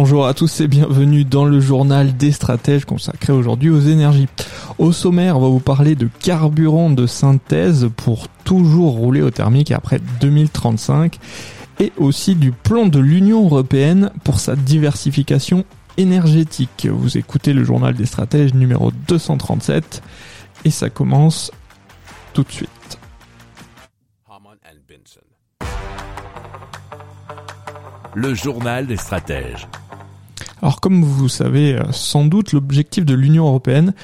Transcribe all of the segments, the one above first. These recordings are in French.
Bonjour à tous et bienvenue dans le journal des stratèges consacré aujourd'hui aux énergies. Au sommaire, on va vous parler de carburant de synthèse pour toujours rouler au thermique après 2035 et aussi du plan de l'Union européenne pour sa diversification énergétique. Vous écoutez le journal des stratèges numéro 237 et ça commence tout de suite. Le journal des stratèges. Alors comme vous savez euh, sans doute, l'objectif de l'Union européenne,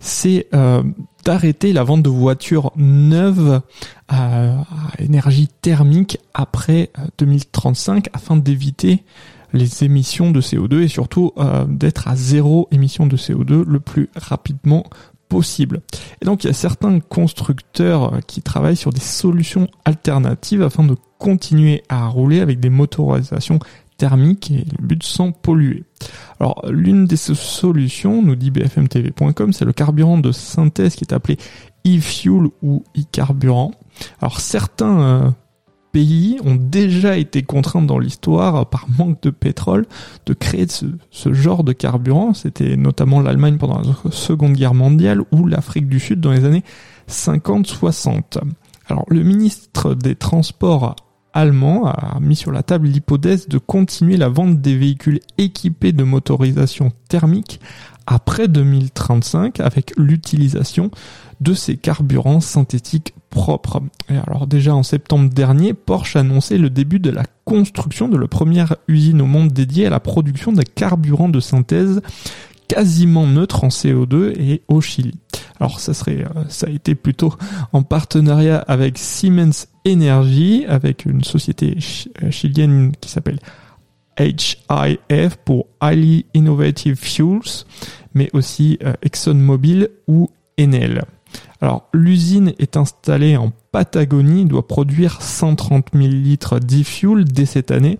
c'est euh, d'arrêter la vente de voitures neuves à, énergie thermique après euh, 2035 afin d'éviter les émissions de CO2 et surtout euh, d'être à zéro émission de CO2 le plus rapidement possible. Et donc il y a certains constructeurs euh, qui travaillent sur des solutions alternatives afin de continuer à rouler avec des motorisations thermiques et le but sans polluer. Alors l'une des solutions, nous dit bfmtv.com, c'est le carburant de synthèse qui est appelé e-fuel ou e-carburant. Alors certains euh, pays ont déjà été contraints dans l'histoire, euh, par manque de pétrole, de créer ce, ce genre de carburant. C'était notamment l'Allemagne pendant la Seconde Guerre mondiale ou l'Afrique du Sud dans les années 50-60. Alors le ministre des Transports allemand a mis sur la table l'hypothèse de continuer la vente des véhicules équipés de motorisation thermique après 2035 avec l'utilisation de ces carburants synthétiques propres. Et alors déjà en septembre dernier, Porsche a annoncé le début de la construction de la première usine au monde dédiée à la production de carburants de synthèse quasiment neutre en CO2 et au Chili. Alors ça serait, euh, ça a été plutôt en partenariat avec Siemens Energy, avec une société euh, chilienne qui s'appelle HIF pour Highly Innovative Fuels, mais aussi euh, ExxonMobil ou Enel. Alors l'usine est installée en Patagonie, doit produire 130 000 litres d'e-fuel dès cette année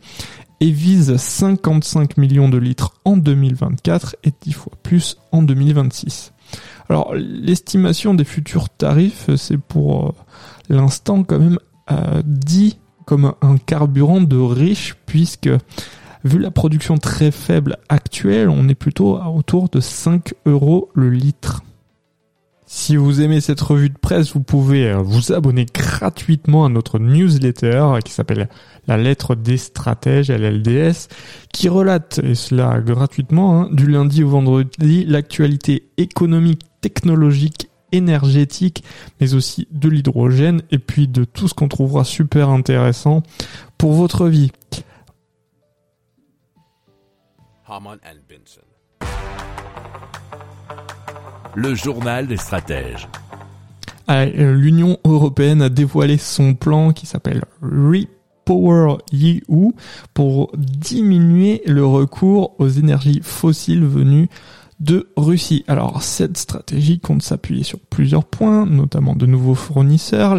et vise 55 millions de litres en 2024 et 10 fois plus en 2026. Alors l'estimation des futurs tarifs, c'est pour euh, l'instant quand même dit comme un carburant de riche puisque vu la production très faible actuelle, on est plutôt à autour de 5 euros le litre. Si vous aimez cette revue de presse, vous pouvez euh, vous abonner gratuitement à notre newsletter euh, qui s'appelle La lettre des stratèges, LLDS, qui relate, et cela gratuitement, hein, du lundi au vendredi, l'actualité économique, technologique, énergétique, mais aussi de l'hydrogène, et puis de tout ce qu'on trouvera super intéressant pour votre vie. Le journal des stratèges. Ah, euh, L'Union européenne a dévoilé son plan qui s'appelle Repower EU pour diminuer le recours aux énergies fossiles venues de Russie. Alors cette stratégie compte s'appuyer sur plusieurs points, notamment de nouveaux fournisseurs,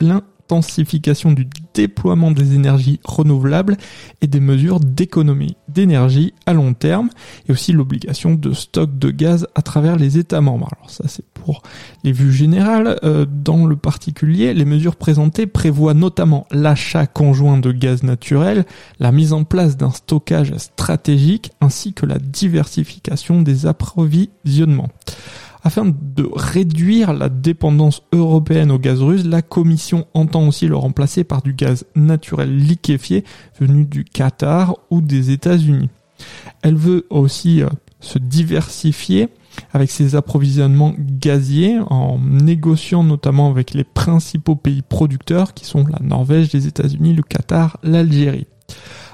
l'intensification du déploiement des énergies renouvelables et des mesures d'économie d'énergie à long terme, et aussi l'obligation de stock de gaz à travers les États membres. Alors ça c'est pour les vues générales. Euh, dans le particulier, les mesures présentées prévoient notamment l'achat conjoint de gaz naturel, la mise en place d'un stockage stratégique, ainsi que la diversification des approvisionnements. Afin de réduire la dépendance européenne au gaz russe, la Commission entend aussi le remplacer par du gaz naturel liquéfié venu du Qatar ou des États-Unis. Elle veut aussi euh, se diversifier avec ses approvisionnements gaziers en négociant notamment avec les principaux pays producteurs qui sont la Norvège, les États-Unis, le Qatar, l'Algérie.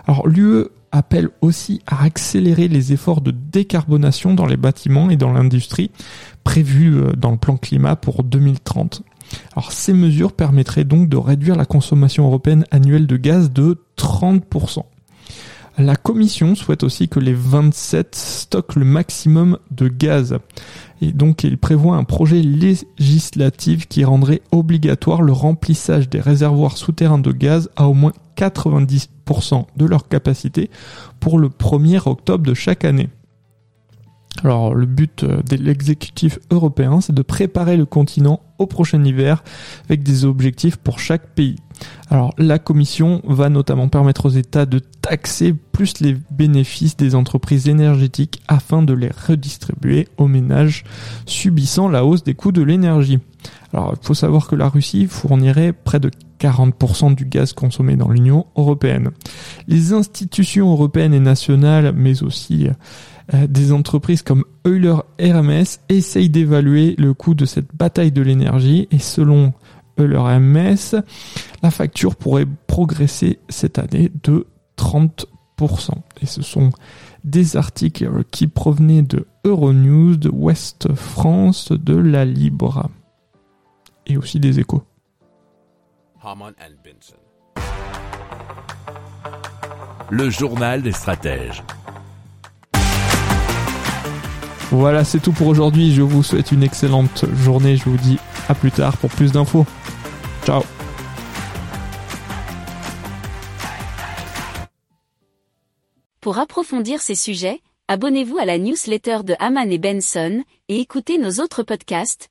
Alors l'UE appelle aussi à accélérer les efforts de décarbonation dans les bâtiments et dans l'industrie prévus euh, dans le plan climat pour 2030. Alors ces mesures permettraient donc de réduire la consommation européenne annuelle de gaz de 30%. La Commission souhaite aussi que les 27 stockent le maximum de gaz. Et donc il prévoit un projet législatif qui rendrait obligatoire le remplissage des réservoirs souterrains de gaz à au moins 90% de leur capacité pour le 1er octobre de chaque année. Alors le but euh, de l'exécutif européen, c'est de préparer le continent au prochain hiver avec des objectifs pour chaque pays. Alors la Commission va notamment permettre aux États de taxer plus les bénéfices des entreprises énergétiques afin de les redistribuer aux ménages subissant la hausse des coûts de l'énergie. Alors il faut savoir que la Russie fournirait près de 40% du gaz consommé dans l'Union européenne. Les institutions européennes et nationales, mais aussi euh, des entreprises comme Euler RMS essayent d'évaluer le coût de cette bataille de l'énergie et selon Euler RMS, la facture pourrait progresser cette année de 30%. Et ce sont des articles qui provenaient de Euronews, de West France, de La Libre et aussi des échos. Le journal des stratèges. Voilà, c'est tout pour aujourd'hui. Je vous souhaite une excellente journée. Je vous dis à plus tard pour plus d'infos. Ciao. Pour approfondir ces sujets, abonnez-vous à la newsletter de Haman et Benson et écoutez nos autres podcasts